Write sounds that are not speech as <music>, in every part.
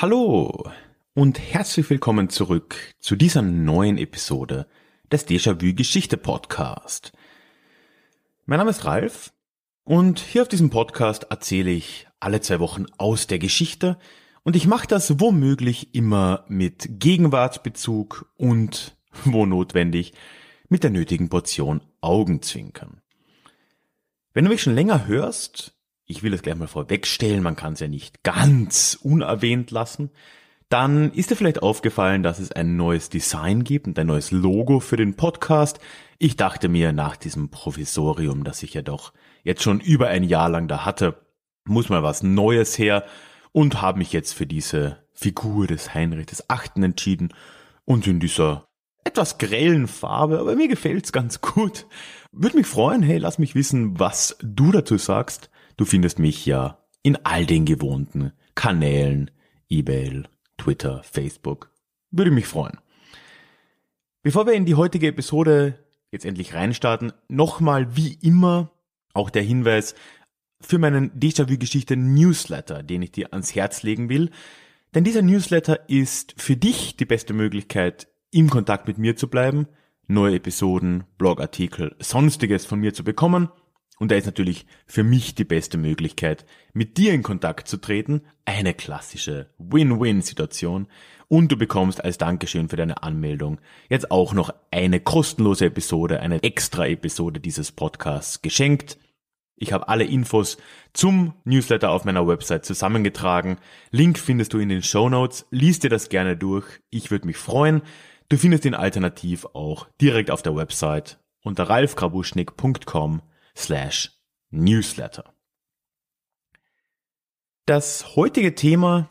Hallo und herzlich willkommen zurück zu dieser neuen Episode des Déjà-vu Geschichte Podcast. Mein Name ist Ralf und hier auf diesem Podcast erzähle ich alle zwei Wochen aus der Geschichte und ich mache das womöglich immer mit Gegenwartsbezug und, <laughs> wo notwendig, mit der nötigen Portion Augenzwinkern. Wenn du mich schon länger hörst, ich will es gleich mal vorwegstellen, man kann es ja nicht ganz unerwähnt lassen, dann ist dir vielleicht aufgefallen, dass es ein neues Design gibt und ein neues Logo für den Podcast. Ich dachte mir nach diesem Provisorium, das ich ja doch jetzt schon über ein Jahr lang da hatte, muss mal was Neues her und habe mich jetzt für diese Figur des Heinrich des Achten entschieden und in dieser etwas grellen Farbe, aber mir gefällt's ganz gut. Würde mich freuen, hey, lass mich wissen, was du dazu sagst. Du findest mich ja in all den gewohnten Kanälen, E-Mail, Twitter, Facebook. Würde mich freuen. Bevor wir in die heutige Episode jetzt endlich reinstarten, nochmal wie immer auch der Hinweis für meinen Déjà-vu-Geschichte Newsletter, den ich dir ans Herz legen will. Denn dieser Newsletter ist für dich die beste Möglichkeit, im Kontakt mit mir zu bleiben, neue Episoden, Blogartikel, sonstiges von mir zu bekommen und er ist natürlich für mich die beste Möglichkeit, mit dir in Kontakt zu treten. Eine klassische Win-Win-Situation. Und du bekommst als Dankeschön für deine Anmeldung jetzt auch noch eine kostenlose Episode, eine extra Episode dieses Podcasts geschenkt. Ich habe alle Infos zum Newsletter auf meiner Website zusammengetragen. Link findest du in den Show Notes. Lies dir das gerne durch. Ich würde mich freuen. Du findest ihn alternativ auch direkt auf der Website unter ralfgrabuschnick.com slash newsletter. Das heutige Thema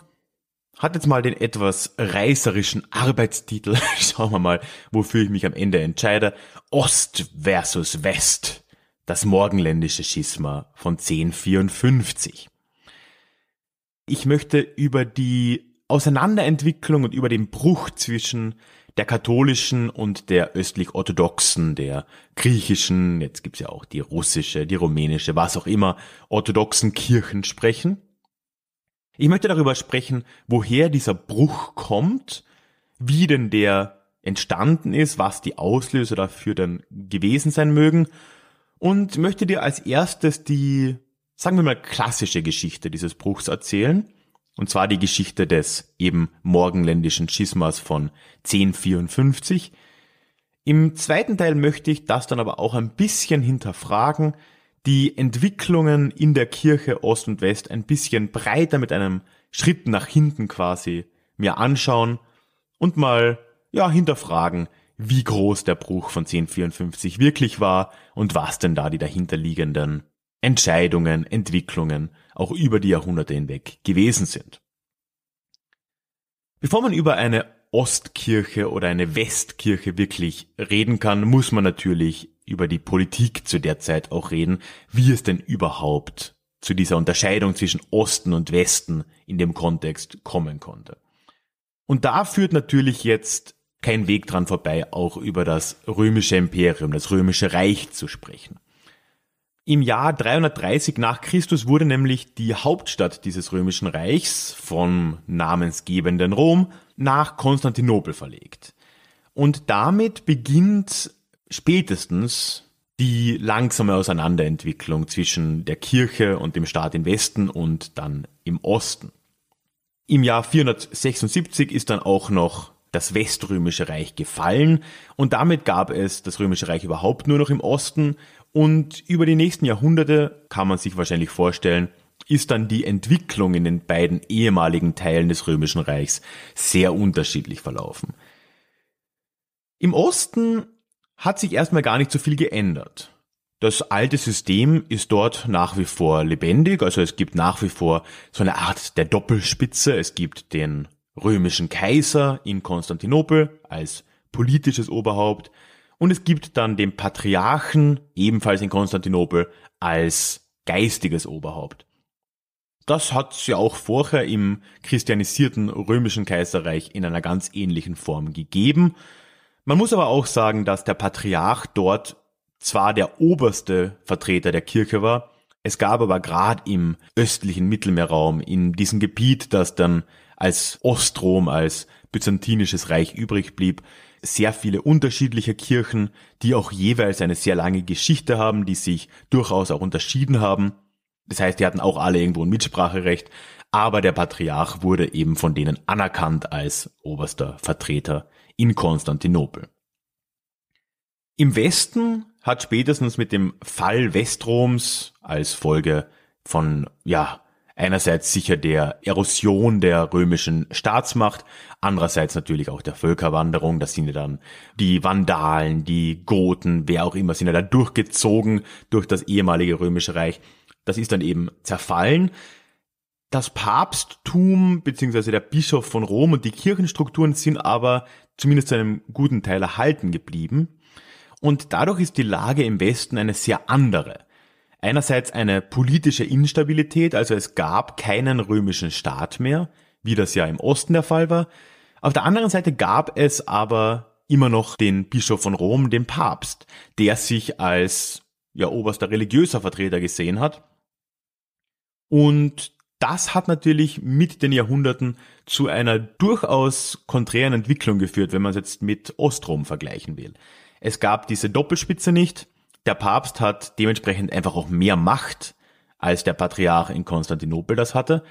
hat jetzt mal den etwas reißerischen Arbeitstitel. <laughs> Schauen wir mal, wofür ich mich am Ende entscheide. Ost versus West. Das morgenländische Schisma von 1054. Ich möchte über die Auseinanderentwicklung und über den Bruch zwischen der katholischen und der östlich-orthodoxen, der griechischen, jetzt gibt's ja auch die russische, die rumänische, was auch immer, orthodoxen Kirchen sprechen. Ich möchte darüber sprechen, woher dieser Bruch kommt, wie denn der entstanden ist, was die Auslöser dafür dann gewesen sein mögen und möchte dir als erstes die, sagen wir mal, klassische Geschichte dieses Bruchs erzählen und zwar die Geschichte des eben morgenländischen Schismas von 1054. Im zweiten Teil möchte ich das dann aber auch ein bisschen hinterfragen, die Entwicklungen in der Kirche Ost und West ein bisschen breiter mit einem Schritt nach hinten quasi mir anschauen und mal, ja, hinterfragen, wie groß der Bruch von 1054 wirklich war und was denn da die dahinterliegenden Entscheidungen, Entwicklungen auch über die Jahrhunderte hinweg gewesen sind. Bevor man über eine Ostkirche oder eine Westkirche wirklich reden kann, muss man natürlich über die Politik zu der Zeit auch reden, wie es denn überhaupt zu dieser Unterscheidung zwischen Osten und Westen in dem Kontext kommen konnte. Und da führt natürlich jetzt kein Weg dran vorbei, auch über das römische Imperium, das römische Reich zu sprechen. Im Jahr 330 nach Christus wurde nämlich die Hauptstadt dieses römischen Reichs vom namensgebenden Rom nach Konstantinopel verlegt. Und damit beginnt spätestens die langsame Auseinanderentwicklung zwischen der Kirche und dem Staat im Westen und dann im Osten. Im Jahr 476 ist dann auch noch das Weströmische Reich gefallen und damit gab es das Römische Reich überhaupt nur noch im Osten und über die nächsten Jahrhunderte kann man sich wahrscheinlich vorstellen, ist dann die Entwicklung in den beiden ehemaligen Teilen des Römischen Reichs sehr unterschiedlich verlaufen. Im Osten hat sich erstmal gar nicht so viel geändert. Das alte System ist dort nach wie vor lebendig, also es gibt nach wie vor so eine Art der Doppelspitze, es gibt den römischen Kaiser in Konstantinopel als politisches Oberhaupt und es gibt dann den Patriarchen ebenfalls in Konstantinopel als geistiges Oberhaupt. Das hat es ja auch vorher im christianisierten römischen Kaiserreich in einer ganz ähnlichen Form gegeben. Man muss aber auch sagen, dass der Patriarch dort zwar der oberste Vertreter der Kirche war, es gab aber gerade im östlichen Mittelmeerraum, in diesem Gebiet, das dann als Ostrom, als byzantinisches Reich übrig blieb, sehr viele unterschiedliche Kirchen, die auch jeweils eine sehr lange Geschichte haben, die sich durchaus auch unterschieden haben. Das heißt, die hatten auch alle irgendwo ein Mitspracherecht, aber der Patriarch wurde eben von denen anerkannt als oberster Vertreter in Konstantinopel. Im Westen hat spätestens mit dem Fall Westroms als Folge von, ja, einerseits sicher der Erosion der römischen Staatsmacht, andererseits natürlich auch der Völkerwanderung, das sind ja dann die Vandalen, die Goten, wer auch immer, sind ja dann durchgezogen durch das ehemalige römische Reich. Das ist dann eben zerfallen. Das Papsttum beziehungsweise der Bischof von Rom und die Kirchenstrukturen sind aber zumindest zu einem guten Teil erhalten geblieben. Und dadurch ist die Lage im Westen eine sehr andere. Einerseits eine politische Instabilität, also es gab keinen römischen Staat mehr, wie das ja im Osten der Fall war. Auf der anderen Seite gab es aber immer noch den Bischof von Rom, den Papst, der sich als ja oberster religiöser Vertreter gesehen hat. Und das hat natürlich mit den Jahrhunderten zu einer durchaus konträren Entwicklung geführt, wenn man es jetzt mit Ostrom vergleichen will. Es gab diese Doppelspitze nicht. Der Papst hat dementsprechend einfach auch mehr Macht, als der Patriarch in Konstantinopel das hatte.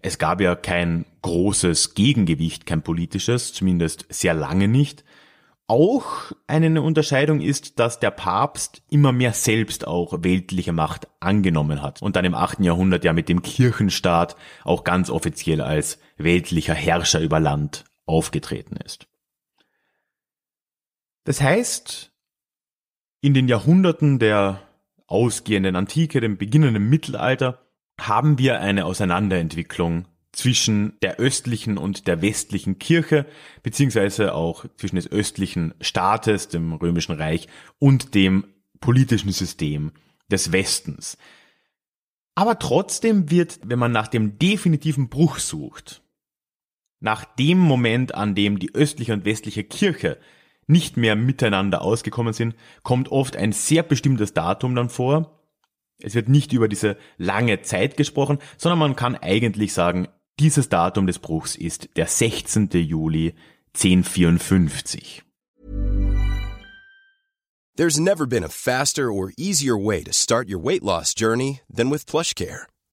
Es gab ja kein großes Gegengewicht, kein politisches, zumindest sehr lange nicht. Auch eine Unterscheidung ist, dass der Papst immer mehr selbst auch weltliche Macht angenommen hat und dann im 8. Jahrhundert ja mit dem Kirchenstaat auch ganz offiziell als weltlicher Herrscher über Land aufgetreten ist. Das heißt, in den Jahrhunderten der ausgehenden Antike, dem beginnenden Mittelalter, haben wir eine Auseinanderentwicklung zwischen der östlichen und der westlichen Kirche, beziehungsweise auch zwischen des östlichen Staates, dem Römischen Reich, und dem politischen System des Westens. Aber trotzdem wird, wenn man nach dem definitiven Bruch sucht, nach dem Moment, an dem die östliche und westliche Kirche nicht mehr miteinander ausgekommen sind, kommt oft ein sehr bestimmtes Datum dann vor. Es wird nicht über diese lange Zeit gesprochen, sondern man kann eigentlich sagen, dieses Datum des Bruchs ist der 16. Juli 1054. There's never been a faster or easier way to start your weight loss journey than with PlushCare.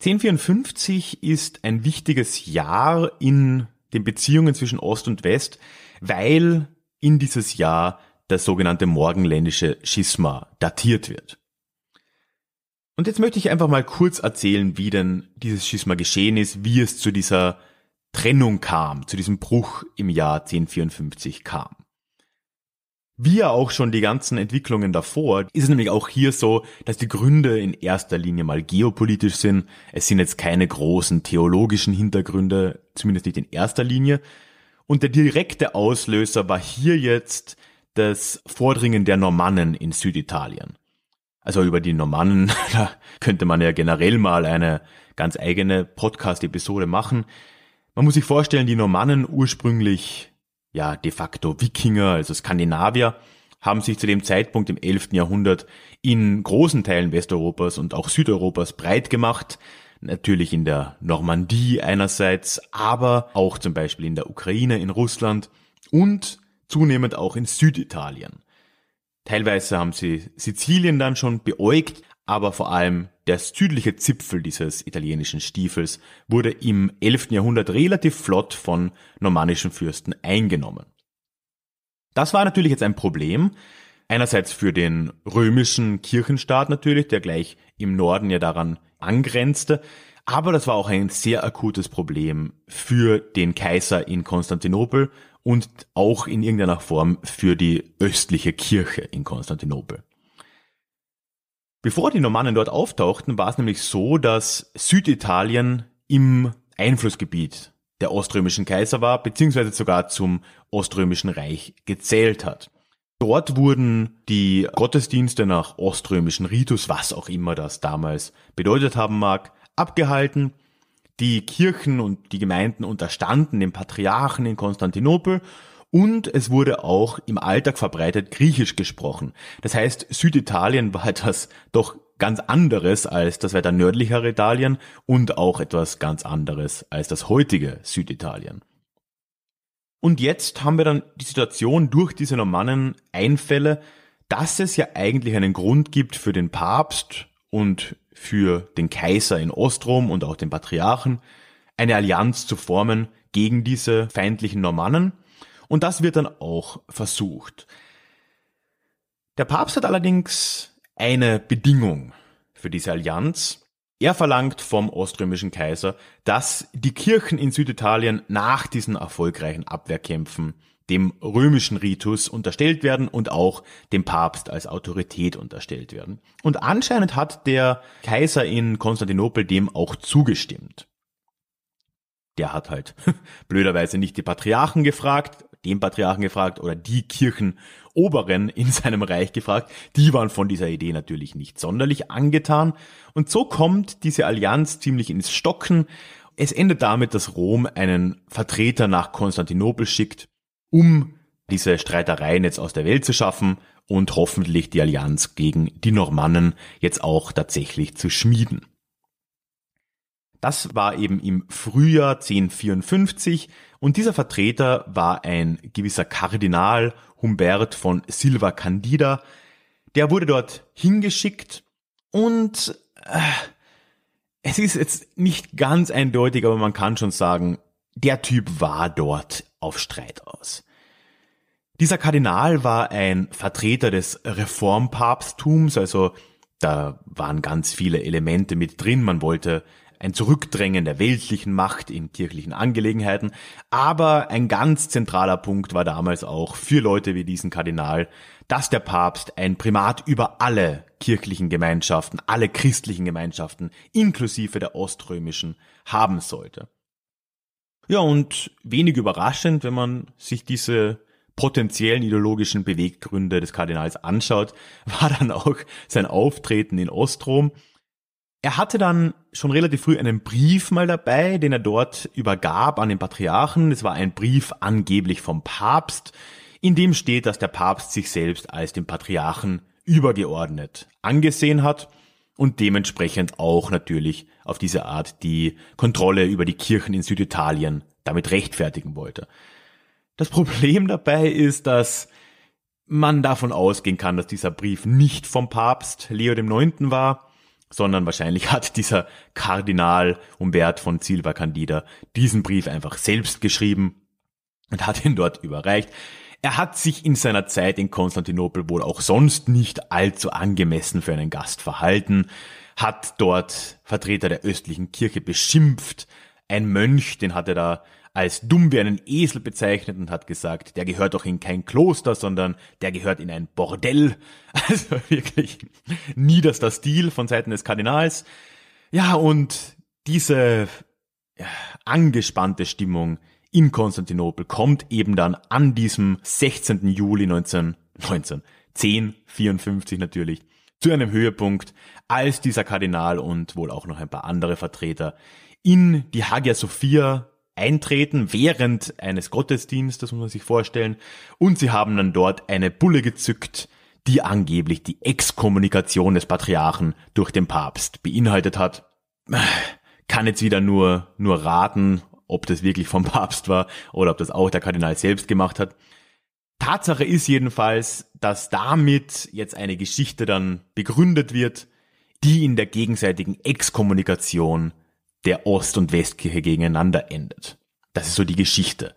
1054 ist ein wichtiges Jahr in den Beziehungen zwischen Ost und West, weil in dieses Jahr das sogenannte morgenländische Schisma datiert wird. Und jetzt möchte ich einfach mal kurz erzählen, wie denn dieses Schisma geschehen ist, wie es zu dieser Trennung kam, zu diesem Bruch im Jahr 1054 kam. Wie ja auch schon die ganzen Entwicklungen davor, ist es nämlich auch hier so, dass die Gründe in erster Linie mal geopolitisch sind. Es sind jetzt keine großen theologischen Hintergründe, zumindest nicht in erster Linie. Und der direkte Auslöser war hier jetzt das Vordringen der Normannen in Süditalien. Also über die Normannen, <laughs> da könnte man ja generell mal eine ganz eigene Podcast-Episode machen. Man muss sich vorstellen, die Normannen ursprünglich ja de facto Wikinger, also Skandinavier, haben sich zu dem Zeitpunkt im 11. Jahrhundert in großen Teilen Westeuropas und auch Südeuropas breit gemacht. Natürlich in der Normandie einerseits, aber auch zum Beispiel in der Ukraine, in Russland und zunehmend auch in Süditalien. Teilweise haben sie Sizilien dann schon beäugt, aber vor allem der südliche Zipfel dieses italienischen Stiefels wurde im 11. Jahrhundert relativ flott von normannischen Fürsten eingenommen. Das war natürlich jetzt ein Problem, einerseits für den römischen Kirchenstaat natürlich, der gleich im Norden ja daran angrenzte, aber das war auch ein sehr akutes Problem für den Kaiser in Konstantinopel und auch in irgendeiner Form für die östliche Kirche in Konstantinopel. Bevor die Normannen dort auftauchten, war es nämlich so, dass Süditalien im Einflussgebiet der oströmischen Kaiser war, beziehungsweise sogar zum oströmischen Reich gezählt hat. Dort wurden die Gottesdienste nach oströmischen Ritus, was auch immer das damals bedeutet haben mag, abgehalten. Die Kirchen und die Gemeinden unterstanden dem Patriarchen in Konstantinopel und es wurde auch im Alltag verbreitet Griechisch gesprochen. Das heißt, Süditalien war <laughs> etwas doch ganz anderes als das weiter nördlichere Italien und auch etwas ganz anderes als das heutige Süditalien. Und jetzt haben wir dann die Situation durch diese Normannen Einfälle, dass es ja eigentlich einen Grund gibt für den Papst und für den Kaiser in Ostrom und auch den Patriarchen, eine Allianz zu formen gegen diese feindlichen Normannen. Und das wird dann auch versucht. Der Papst hat allerdings eine Bedingung für diese Allianz. Er verlangt vom oströmischen Kaiser, dass die Kirchen in Süditalien nach diesen erfolgreichen Abwehrkämpfen dem römischen Ritus unterstellt werden und auch dem Papst als Autorität unterstellt werden. Und anscheinend hat der Kaiser in Konstantinopel dem auch zugestimmt. Der hat halt <laughs> blöderweise nicht die Patriarchen gefragt, den Patriarchen gefragt oder die Kirchenoberen in seinem Reich gefragt. Die waren von dieser Idee natürlich nicht sonderlich angetan. Und so kommt diese Allianz ziemlich ins Stocken. Es endet damit, dass Rom einen Vertreter nach Konstantinopel schickt, um diese Streitereien jetzt aus der Welt zu schaffen und hoffentlich die Allianz gegen die Normannen jetzt auch tatsächlich zu schmieden. Das war eben im Frühjahr 1054 und dieser Vertreter war ein gewisser Kardinal Humbert von Silva Candida. Der wurde dort hingeschickt und äh, es ist jetzt nicht ganz eindeutig, aber man kann schon sagen, der Typ war dort auf Streit aus. Dieser Kardinal war ein Vertreter des Reformpapsttums, also da waren ganz viele Elemente mit drin. Man wollte ein Zurückdrängen der weltlichen Macht in kirchlichen Angelegenheiten. Aber ein ganz zentraler Punkt war damals auch für Leute wie diesen Kardinal, dass der Papst ein Primat über alle kirchlichen Gemeinschaften, alle christlichen Gemeinschaften, inklusive der oströmischen, haben sollte. Ja, und wenig überraschend, wenn man sich diese potenziellen ideologischen Beweggründe des Kardinals anschaut, <laughs> war dann auch sein Auftreten in Ostrom. Er hatte dann schon relativ früh einen Brief mal dabei, den er dort übergab an den Patriarchen. Es war ein Brief angeblich vom Papst, in dem steht, dass der Papst sich selbst als dem Patriarchen übergeordnet angesehen hat und dementsprechend auch natürlich auf diese Art die Kontrolle über die Kirchen in Süditalien damit rechtfertigen wollte. Das Problem dabei ist, dass man davon ausgehen kann, dass dieser Brief nicht vom Papst Leo IX. war, sondern wahrscheinlich <laughs> hat dieser Kardinal Humbert von Silva Candida diesen Brief einfach selbst geschrieben und hat ihn dort überreicht. Er hat sich in seiner Zeit in Konstantinopel wohl auch sonst nicht allzu angemessen für einen Gast verhalten, hat dort Vertreter der östlichen Kirche beschimpft, ein Mönch, den hat er da als dumm wie einen Esel bezeichnet und hat gesagt, der gehört doch in kein Kloster, sondern der gehört in ein Bordell. <laughs> Also wirklich niederster Stil von Seiten des Kardinals. Ja, und diese angespannte Stimmung in Konstantinopel kommt eben dann an diesem 16. Juli 1919, 1054 natürlich, zu einem Höhepunkt, als dieser Kardinal und wohl auch noch ein paar andere Vertreter in die Hagia Sophia eintreten während eines Gottesdienstes, muss man sich vorstellen. Und sie haben dann dort eine Bulle gezückt, die angeblich die Exkommunikation des Patriarchen durch den Papst beinhaltet hat. Kann jetzt wieder nur, nur raten, ob das wirklich vom Papst war oder ob das auch der Kardinal selbst gemacht hat. Tatsache ist jedenfalls, dass damit jetzt eine Geschichte dann begründet wird, die in der gegenseitigen Exkommunikation der Ost- und Westkirche gegeneinander endet. Das ist so die Geschichte.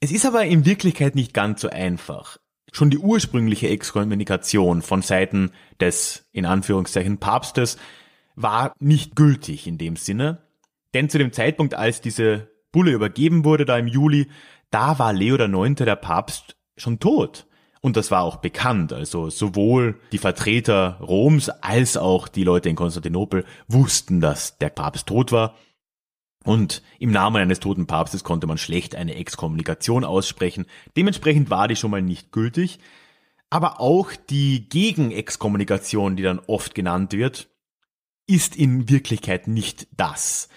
Es ist aber in Wirklichkeit nicht ganz so einfach. Schon die ursprüngliche Exkommunikation von Seiten des, in Anführungszeichen, Papstes war nicht gültig in dem Sinne. Denn zu dem Zeitpunkt, als diese Bulle übergeben wurde, da im Juli, da war Leo IX. der Papst schon tot. Und das war auch bekannt. Also sowohl die Vertreter Roms als auch die Leute in Konstantinopel wussten, dass der Papst tot war. Und im Namen eines toten Papstes konnte man schlecht eine Exkommunikation aussprechen. Dementsprechend war die schon mal nicht gültig. Aber auch die Gegenexkommunikation, die dann oft genannt wird, ist in Wirklichkeit nicht das.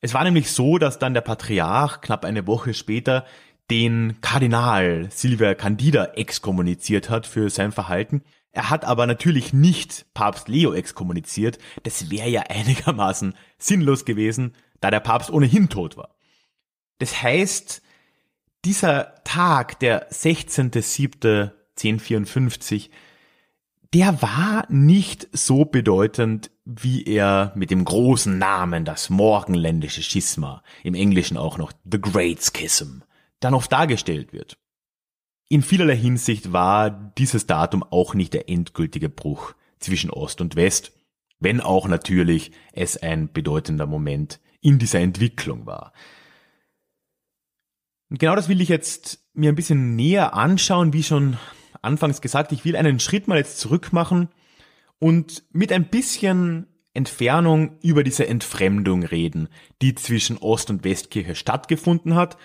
Es war nämlich so, dass dann der Patriarch knapp eine Woche später den Kardinal Silvia Candida exkommuniziert hat für sein Verhalten. Er hat aber natürlich nicht Papst Leo exkommuniziert. Das wäre ja <laughs> einigermaßen sinnlos gewesen, da der Papst ohnehin tot war. Das heißt, dieser Tag, der 16.07.1054, der war nicht so bedeutend, wie er mit dem großen Namen das morgenländische Schisma, im Englischen auch noch The Great Schism, dann oft dargestellt wird. In vielerlei Hinsicht war dieses Datum auch nicht der endgültige Bruch zwischen Ost und West, wenn auch natürlich es ein bedeutender Moment in dieser Entwicklung war. Und genau das will ich jetzt mir ein bisschen näher anschauen, wie schon anfangs gesagt, ich will einen Schritt mal jetzt zurück machen und mit ein bisschen Entfernung über diese Entfremdung reden, die zwischen Ost- und Westkirche stattgefunden hat,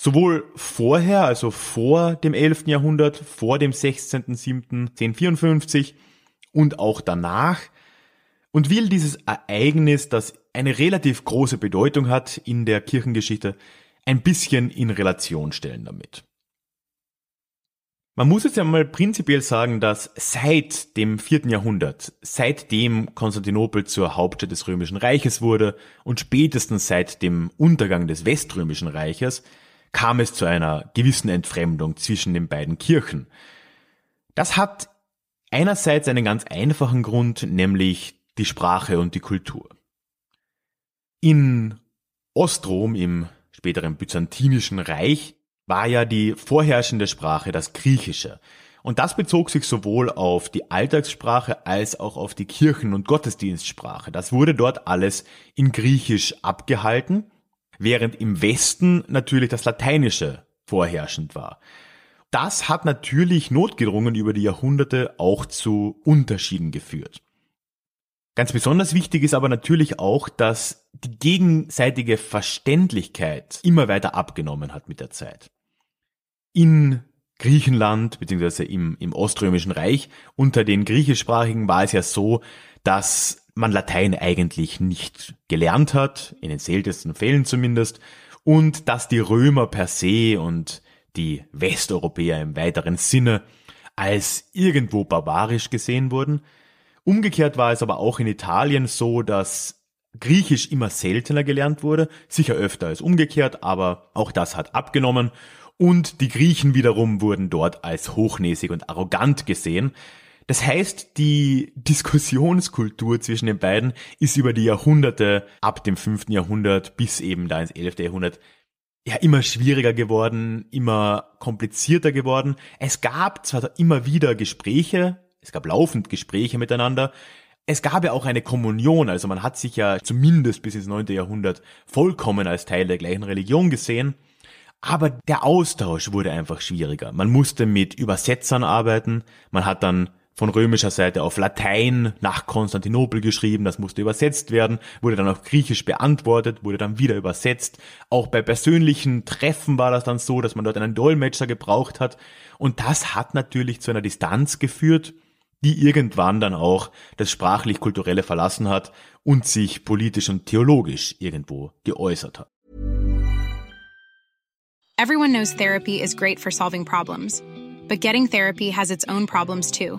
sowohl vorher, also vor dem 11. Jahrhundert, vor dem 16.07.1054 und auch danach und will dieses Ereignis, das eine relativ große Bedeutung hat in der Kirchengeschichte, ein bisschen in Relation stellen damit. Man muss jetzt ja mal prinzipiell sagen, dass seit dem vierten Jahrhundert, seitdem Konstantinopel zur Hauptstadt des Römischen Reiches wurde und spätestens seit dem Untergang des Weströmischen Reiches, kam es zu einer gewissen Entfremdung zwischen den beiden Kirchen. Das hat einerseits einen ganz einfachen Grund, nämlich die Sprache und die Kultur. In Ostrom, im späteren Byzantinischen Reich, war ja die vorherrschende Sprache das Griechische. Und das bezog sich sowohl auf die Alltagssprache als auch auf die Kirchen- und Gottesdienstsprache. Das wurde dort alles in Griechisch abgehalten, während im Westen natürlich das Lateinische vorherrschend war. Das hat natürlich notgedrungen über die Jahrhunderte auch zu Unterschieden geführt. Ganz besonders wichtig ist aber natürlich auch, dass die gegenseitige Verständlichkeit immer weiter abgenommen hat mit der Zeit in Griechenland beziehungsweise im, im Oströmischen Reich unter den griechischsprachigen war es ja so, dass man Latein eigentlich nicht gelernt hat, in den seltensten Fällen zumindest, und dass die Römer per se und die Westeuropäer im weiteren Sinne als irgendwo barbarisch gesehen wurden. Umgekehrt war es aber auch in Italien so, dass Griechisch immer seltener gelernt wurde, sicher öfter als umgekehrt, aber auch das hat abgenommen und die Griechen wiederum wurden dort als hochnäsig und arrogant gesehen. Das heißt, die Diskussionskultur zwischen den beiden ist über die Jahrhunderte ab dem 5. Jahrhundert bis eben da ins 11. Jahrhundert ja immer schwieriger geworden, immer komplizierter geworden. Es gab zwar immer wieder Gespräche, es gab laufend Gespräche miteinander, es gab ja auch eine Kommunion, also man hat sich ja zumindest bis ins 9. Jahrhundert vollkommen als Teil der gleichen Religion gesehen. Aber der Austausch wurde einfach schwieriger. Man musste mit Übersetzern arbeiten. Man hat dann von römischer Seite auf Latein nach Konstantinopel geschrieben, das musste übersetzt werden, wurde dann auf Griechisch beantwortet, wurde dann wieder übersetzt. Auch bei persönlichen Treffen war das dann so, dass man dort einen Dolmetscher gebraucht hat. Und das hat natürlich zu einer Distanz geführt, die irgendwann dann auch das sprachlich-kulturelle verlassen hat und sich politisch und theologisch irgendwo geäußert hat. Everyone knows therapy is great for solving problems, but getting therapy has its own problems too,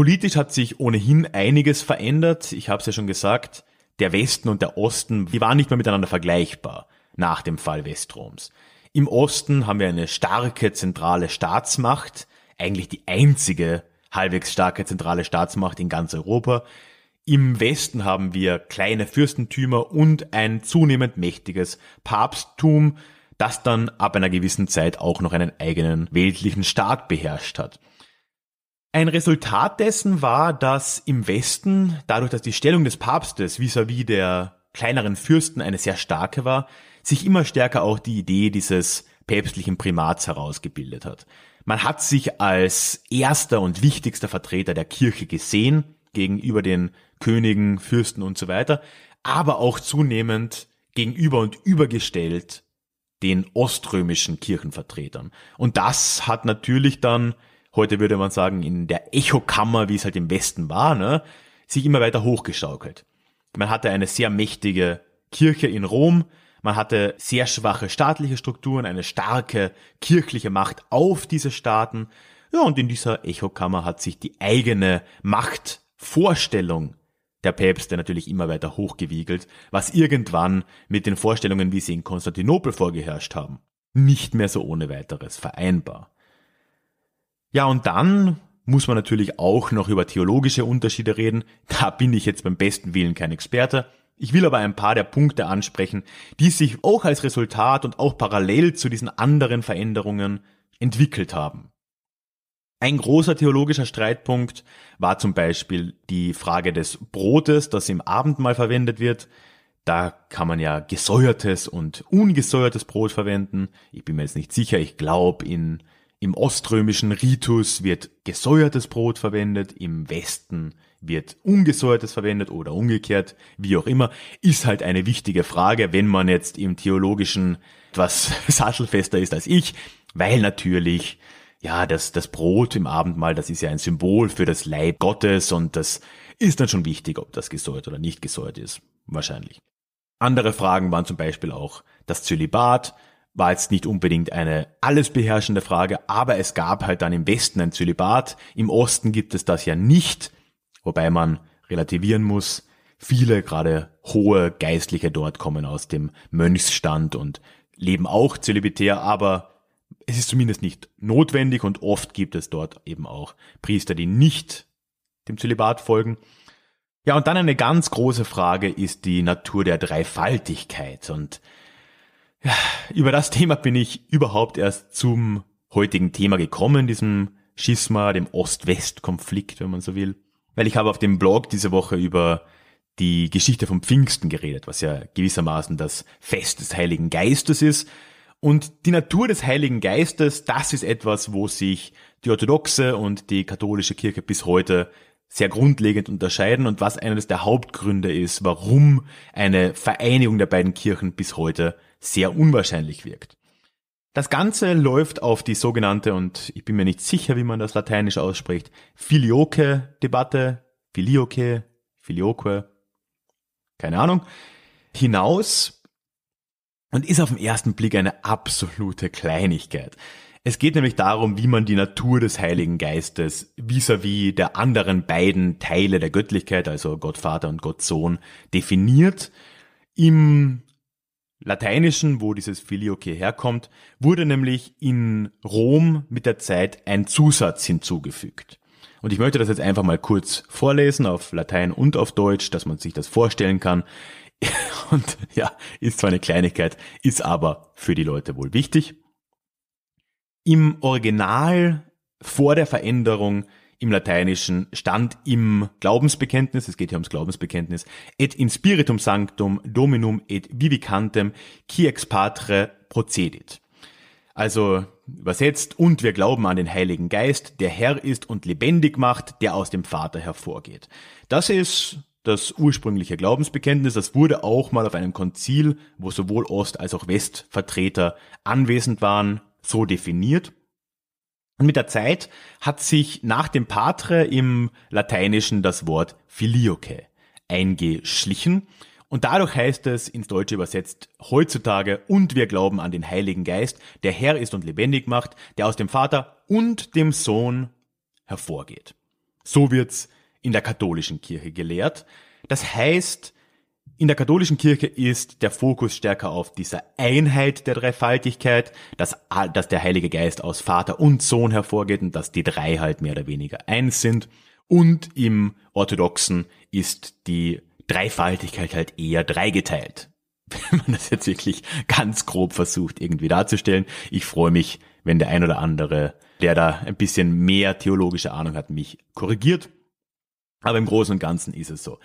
Politisch hat sich ohnehin einiges verändert. Ich habe es ja schon gesagt, der Westen und der Osten, die waren nicht mehr miteinander vergleichbar nach dem Fall Westroms. Im Osten haben wir eine starke zentrale Staatsmacht, eigentlich die einzige halbwegs starke zentrale Staatsmacht in ganz Europa. Im Westen haben wir kleine Fürstentümer und ein zunehmend mächtiges Papsttum, das dann ab einer gewissen Zeit auch noch einen eigenen weltlichen Staat beherrscht hat. Ein Resultat dessen war, dass im Westen, dadurch, dass die Stellung des Papstes vis-à-vis -vis der kleineren Fürsten eine sehr starke war, sich immer stärker auch die Idee dieses päpstlichen Primats herausgebildet hat. Man hat sich als erster und wichtigster Vertreter der Kirche gesehen gegenüber den Königen, Fürsten und so weiter, aber auch zunehmend gegenüber und übergestellt den oströmischen Kirchenvertretern. Und das hat natürlich dann, heute würde man sagen, in der Echokammer, wie es halt im Westen war, ne, sich immer weiter hochgeschaukelt. Man hatte eine sehr mächtige Kirche in Rom, man hatte sehr schwache staatliche Strukturen, eine starke kirchliche Macht auf diese Staaten. Ja, und in dieser Echokammer hat sich die eigene Machtvorstellung der Päpste natürlich immer weiter hochgewiegelt, was irgendwann mit den Vorstellungen, wie sie in Konstantinopel vorgeherrscht haben, nicht mehr so ohne weiteres vereinbar. Ja, und dann muss man natürlich auch noch über theologische Unterschiede reden. Da bin ich jetzt beim besten Willen kein Experte. Ich will aber ein paar der Punkte ansprechen, die sich auch als Resultat und auch parallel zu diesen anderen Veränderungen entwickelt haben. Ein großer theologischer Streitpunkt war zum Beispiel die Frage des Brotes, das im Abendmahl verwendet wird. Da kann man ja gesäuertes und ungesäuertes Brot verwenden. Ich bin mir jetzt nicht sicher. Ich glaube, in, im oströmischen Ritus wird gesäuertes Brot verwendet, im Westen wird ungesäuertes verwendet oder umgekehrt, wie auch immer, ist halt eine wichtige Frage, wenn man jetzt im theologischen etwas <laughs> sattelfester ist als ich, weil natürlich ja, das, das Brot im Abendmahl, das ist ja ein Symbol für das Leib Gottes und das ist dann schon wichtig, ob das gesäuert oder nicht gesäuert ist. Wahrscheinlich. Andere Fragen waren zum Beispiel auch das Zölibat, war jetzt nicht unbedingt eine alles beherrschende Frage, aber es gab halt dann im Westen ein Zölibat, im Osten gibt es das ja nicht. Wobei man relativieren muss, viele gerade hohe Geistliche dort kommen aus dem Mönchsstand und leben auch zölibatär, aber es ist zumindest nicht notwendig und oft gibt es dort eben auch Priester, die nicht dem Zölibat folgen. Ja, und dann eine ganz große Frage ist die Natur der Dreifaltigkeit und ja, über das Thema bin ich überhaupt erst zum heutigen Thema gekommen, diesem Schisma, dem Ost-West-Konflikt, wenn man so will weil ich habe auf dem Blog diese Woche über die Geschichte vom Pfingsten geredet, was ja gewissermaßen das Fest des Heiligen Geistes ist. Und die Natur des Heiligen Geistes, das ist etwas, wo sich die orthodoxe und die katholische Kirche bis heute sehr grundlegend unterscheiden und was eines der Hauptgründe ist, warum eine Vereinigung der beiden Kirchen bis heute sehr unwahrscheinlich wirkt. Das Ganze läuft auf die sogenannte, und ich bin mir nicht sicher, wie man das lateinisch ausspricht, Filioque-Debatte, Filioque, Filioque, keine Ahnung, hinaus und ist auf den ersten Blick eine absolute Kleinigkeit. Es geht nämlich darum, wie man die Natur des Heiligen Geistes vis-à-vis -vis der anderen beiden Teile der Göttlichkeit, also Gott Vater und Gott Sohn, definiert. Im Lateinischen, wo dieses Filioque herkommt, wurde nämlich in Rom mit der Zeit ein Zusatz hinzugefügt. Und ich möchte das jetzt einfach mal kurz vorlesen auf Latein und auf Deutsch, dass man sich das vorstellen kann. <laughs> Und ja, ist zwar eine Kleinigkeit, ist aber für die Leute wohl wichtig. Im Original vor der Veränderung im Lateinischen stand im Glaubensbekenntnis, es geht hier ums Glaubensbekenntnis, et in spiritum sanctum dominum et vivicantem qui ex patre procedit. Also übersetzt, und wir glauben an den Heiligen Geist, der Herr ist und lebendig macht, der aus dem Vater hervorgeht. Das ist das ursprüngliche Glaubensbekenntnis, das wurde auch mal auf einem Konzil, wo sowohl Ost- als auch Westvertreter anwesend waren, so definiert. Und mit der Zeit hat sich nach dem Patre im Lateinischen das Wort Filioque eingeschlichen. Und dadurch heißt es ins Deutsche übersetzt heutzutage, und wir glauben an den Heiligen Geist, der Herr ist und lebendig macht, der aus dem Vater und dem Sohn hervorgeht. So wird's in der katholischen Kirche gelehrt. Das heißt, in der katholischen Kirche ist der Fokus stärker auf dieser Einheit der Dreifaltigkeit, dass, dass der Heilige Geist aus Vater und Sohn hervorgeht und dass die drei halt mehr oder weniger eins sind. Und im Orthodoxen ist die Dreifaltigkeit halt eher dreigeteilt. <laughs> Wenn man das jetzt wirklich ganz grob versucht irgendwie darzustellen. Ich freue mich, wenn der ein oder andere, der da ein bisschen mehr theologische Ahnung hat, mich korrigiert. Aber im Großen und Ganzen ist es so.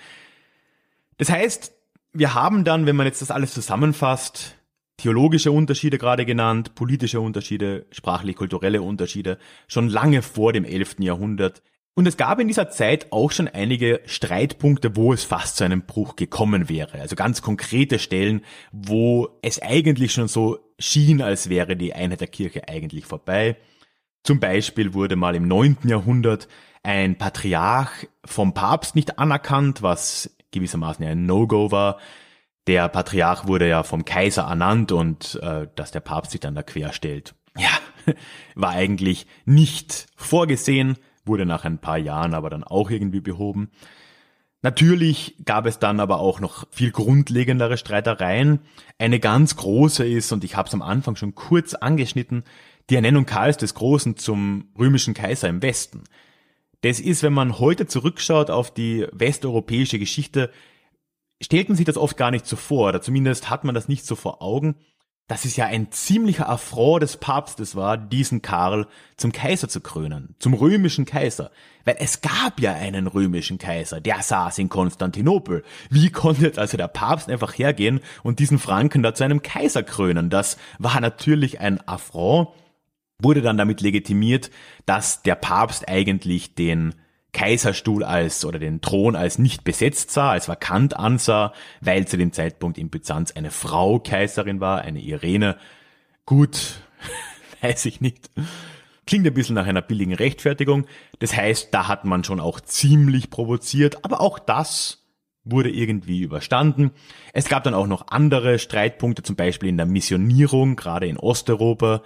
Das heißt, wir haben dann, wenn man jetzt das alles zusammenfasst, theologische Unterschiede gerade genannt, politische Unterschiede, sprachlich-kulturelle Unterschiede, schon lange vor dem 11. Jahrhundert und es gab in dieser Zeit auch schon einige Streitpunkte, wo es fast zu einem Bruch gekommen wäre. Also ganz konkrete Stellen, wo es eigentlich schon so schien, als wäre die Einheit der Kirche eigentlich vorbei. Zum Beispiel wurde mal im 9. Jahrhundert ein Patriarch vom Papst nicht anerkannt, was gewissermaßen ein No-Go war. Der Patriarch wurde ja vom Kaiser ernannt und äh, dass der Papst sich dann da querstellt. Ja, <laughs> war eigentlich nicht vorgesehen, wurde nach ein paar Jahren aber dann auch irgendwie behoben. Natürlich gab es dann aber auch noch viel grundlegendere Streitereien. Eine ganz große ist, und ich habe es am Anfang schon kurz angeschnitten, die Ernennung Karls des Großen zum römischen Kaiser im Westen. Das ist, wenn man heute zurückschaut auf die westeuropäische Geschichte, stellt man sich das oft gar nicht so vor, oder zumindest hat man das nicht so vor Augen dass es ja ein ziemlicher Affront des Papstes war, diesen Karl zum Kaiser zu krönen, zum römischen Kaiser. Weil es gab ja einen römischen Kaiser, der saß in Konstantinopel. Wie konnte jetzt also der Papst einfach hergehen und diesen Franken da zu einem Kaiser krönen? Das war natürlich ein Affront, wurde dann damit legitimiert, dass der Papst eigentlich den Kaiserstuhl als oder den Thron als nicht besetzt sah, als vakant ansah, weil zu dem Zeitpunkt in Byzanz eine Frau Kaiserin war, eine Irene. Gut, <laughs> weiß ich nicht. Klingt ein bisschen nach einer billigen Rechtfertigung. Das heißt, da hat man schon auch ziemlich provoziert, aber auch das wurde irgendwie überstanden. Es gab dann auch noch andere Streitpunkte, zum Beispiel in der Missionierung, gerade in Osteuropa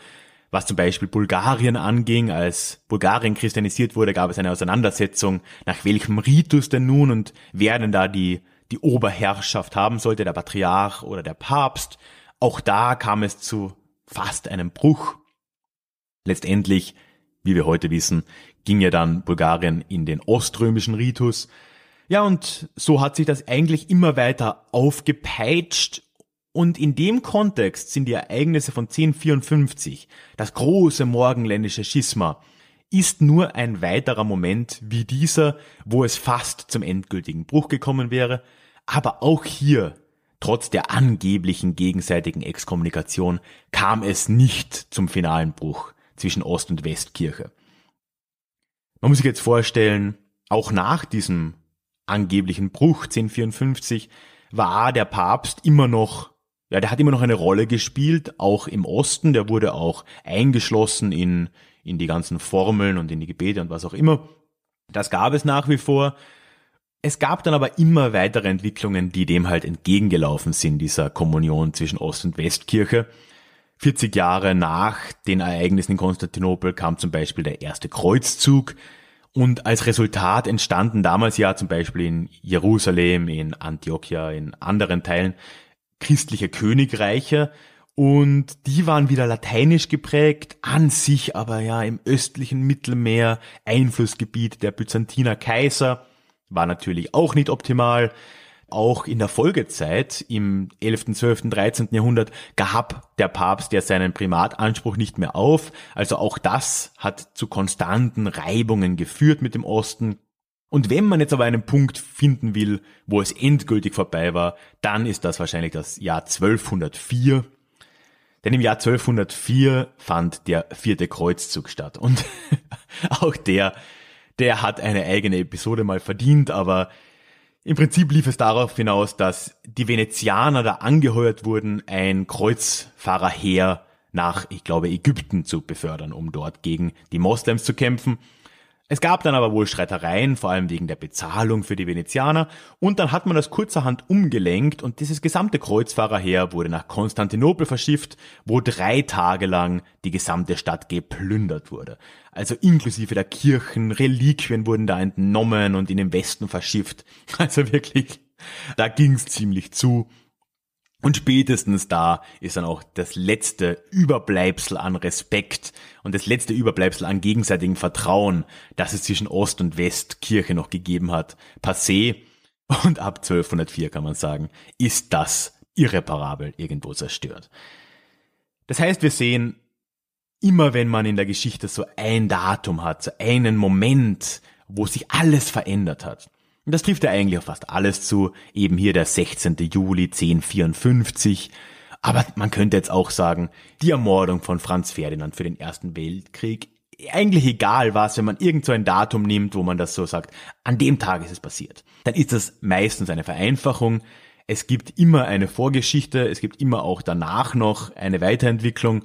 was zum Beispiel Bulgarien anging, als Bulgarien christianisiert wurde, gab es eine Auseinandersetzung, nach welchem Ritus denn nun und wer denn da die, die Oberherrschaft haben sollte, der Patriarch oder der Papst. Auch da kam es zu fast einem Bruch. Letztendlich, wie wir heute wissen, ging ja dann Bulgarien in den oströmischen Ritus. Ja, und so hat sich das eigentlich immer weiter aufgepeitscht und in dem Kontext sind die Ereignisse von 1054, das große morgenländische Schisma, ist nur ein weiterer Moment wie dieser, wo es fast zum endgültigen Bruch gekommen wäre, aber auch hier, trotz der angeblichen gegenseitigen Exkommunikation, kam es nicht zum finalen Bruch zwischen Ost- und Westkirche. Man muss sich jetzt vorstellen, auch nach diesem angeblichen Bruch 1054 war der Papst immer noch ja, der hat immer noch eine Rolle gespielt, auch im Osten. Der wurde auch eingeschlossen in, in die ganzen Formeln und in die Gebete und was auch immer. Das gab es nach wie vor. Es gab dann aber immer weitere Entwicklungen, die dem halt entgegengelaufen sind, dieser Kommunion zwischen Ost- und Westkirche. 40 Jahre nach den Ereignissen in Konstantinopel kam zum Beispiel der erste Kreuzzug und als Resultat entstanden damals ja zum Beispiel in Jerusalem, in Antiochia, in anderen Teilen christliche Königreiche und die waren wieder lateinisch geprägt, an sich aber ja im östlichen Mittelmeer Einflussgebiet der Byzantiner Kaiser, war natürlich auch nicht optimal. Auch in der Folgezeit im 11., 12., 13. Jahrhundert gab der Papst ja seinen Primatanspruch nicht mehr auf. Also auch das hat zu konstanten Reibungen geführt mit dem Osten. Und wenn man jetzt aber einen Punkt finden will, wo es endgültig vorbei war, dann ist das wahrscheinlich das Jahr 1204. Denn im Jahr 1204 fand der vierte Kreuzzug statt. Und <laughs> auch der, der hat eine eigene Episode mal verdient, aber im Prinzip lief es darauf hinaus, dass die Venezianer da angeheuert wurden, ein Kreuzfahrerheer nach, ich glaube, Ägypten zu befördern, um dort gegen die Moslems zu kämpfen. Es gab dann aber wohl Streitereien, vor allem wegen der Bezahlung für die Venezianer, und dann hat man das kurzerhand umgelenkt und dieses gesamte Kreuzfahrerheer wurde nach Konstantinopel verschifft, wo drei Tage lang die gesamte Stadt geplündert wurde. Also inklusive der Kirchen, Reliquien wurden da entnommen und in den Westen verschifft. <laughs> Also wirklich, da ging's ziemlich zu. Und spätestens da ist dann auch das letzte Überbleibsel an Respekt und das letzte Überbleibsel an gegenseitigem Vertrauen, das es zwischen Ost- und Westkirche noch gegeben hat, passé. Und ab 1204 kann man sagen, ist das irreparabel irgendwo zerstört. Das heißt, wir sehen, immer wenn man in der Geschichte so ein Datum hat, so einen Moment, wo sich alles verändert hat, das trifft ja eigentlich auf fast alles zu. Eben hier der 16. Juli 1054. Aber man könnte jetzt auch sagen, die Ermordung von Franz Ferdinand für den Ersten Weltkrieg. Eigentlich egal was, wenn man irgend so ein Datum nimmt, wo man das so sagt, an dem Tag ist es passiert. Dann ist das meistens eine Vereinfachung. Es gibt immer eine Vorgeschichte, es gibt immer auch danach noch eine Weiterentwicklung.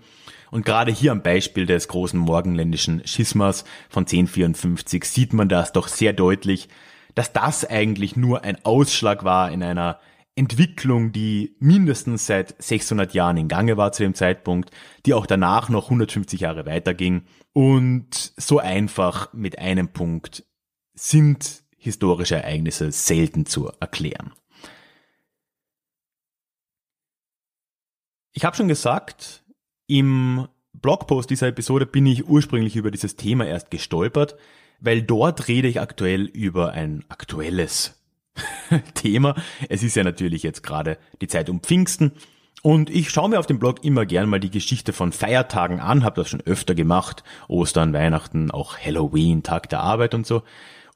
Und gerade hier am Beispiel des großen morgenländischen Schismas von 1054 sieht man das doch sehr deutlich, dass das eigentlich nur ein Ausschlag war in einer Entwicklung, die mindestens seit 600 Jahren in Gange war zu dem Zeitpunkt, die auch danach noch 150 Jahre weiterging. Und so einfach mit einem Punkt sind historische Ereignisse selten zu erklären. Ich habe schon gesagt, im Blogpost dieser Episode bin ich ursprünglich über dieses Thema erst gestolpert, weil dort rede ich aktuell über ein aktuelles <laughs> Thema. Es ist ja natürlich jetzt gerade die Zeit um Pfingsten und ich schaue mir auf dem Blog immer gern mal die Geschichte von Feiertagen an, habe das schon öfter gemacht, Ostern, Weihnachten, auch Halloween, Tag der Arbeit und so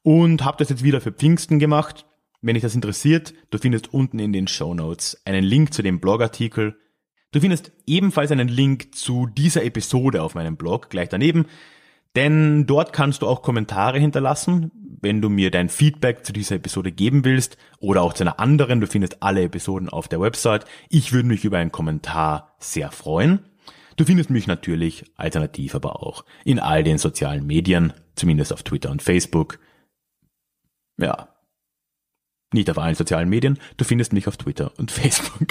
und habe das jetzt wieder für Pfingsten gemacht. Wenn dich das interessiert, du findest unten in den Show Notes einen Link zu dem Blogartikel. Du findest ebenfalls einen Link zu dieser Episode auf meinem Blog gleich daneben. Denn dort kannst du auch Kommentare hinterlassen, wenn du mir dein Feedback zu dieser Episode geben willst oder auch zu einer anderen. Du findest alle Episoden auf der Website. Ich würde mich über einen Kommentar sehr freuen. Du findest mich natürlich alternativ aber auch in all den sozialen Medien, zumindest auf Twitter und Facebook. Ja, nicht auf allen sozialen Medien. Du findest mich auf Twitter und <laughs> Facebook.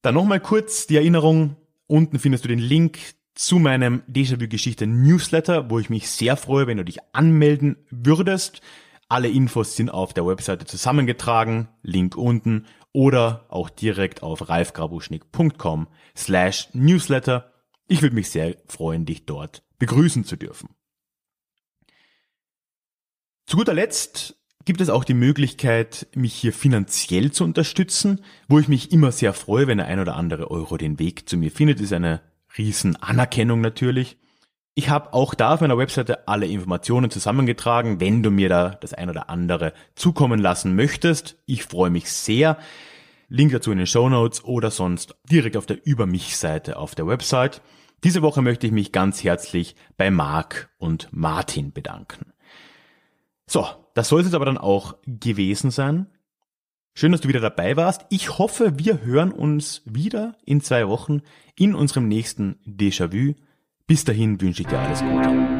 Dann nochmal kurz die Erinnerung. Unten findest du den Link zu meinem Déjà-vu-Geschichte Newsletter, wo ich mich sehr freue, wenn du dich anmelden würdest. Alle Infos sind auf der Webseite zusammengetragen, Link unten oder auch direkt auf ralfgrabuschnick.com slash newsletter. Ich würde mich sehr freuen, dich dort begrüßen zu dürfen. Zu guter Letzt gibt es auch die Möglichkeit, mich hier finanziell zu unterstützen, wo ich mich immer sehr freue, wenn der ein oder andere Euro den Weg zu mir findet, ist eine Riesenanerkennung natürlich. Ich habe auch da auf meiner Webseite alle Informationen zusammengetragen, wenn du mir da das ein oder andere zukommen lassen möchtest. Ich freue mich sehr. Link dazu in den Show Notes oder sonst direkt auf der Über mich Seite auf der Website. Diese Woche möchte ich mich ganz herzlich bei Marc und Martin bedanken. So, das soll es jetzt aber dann auch gewesen sein. Schön, dass du wieder dabei warst. Ich hoffe, wir hören uns wieder in zwei Wochen in unserem nächsten Déjà-vu. Bis dahin wünsche ich dir alles Gute.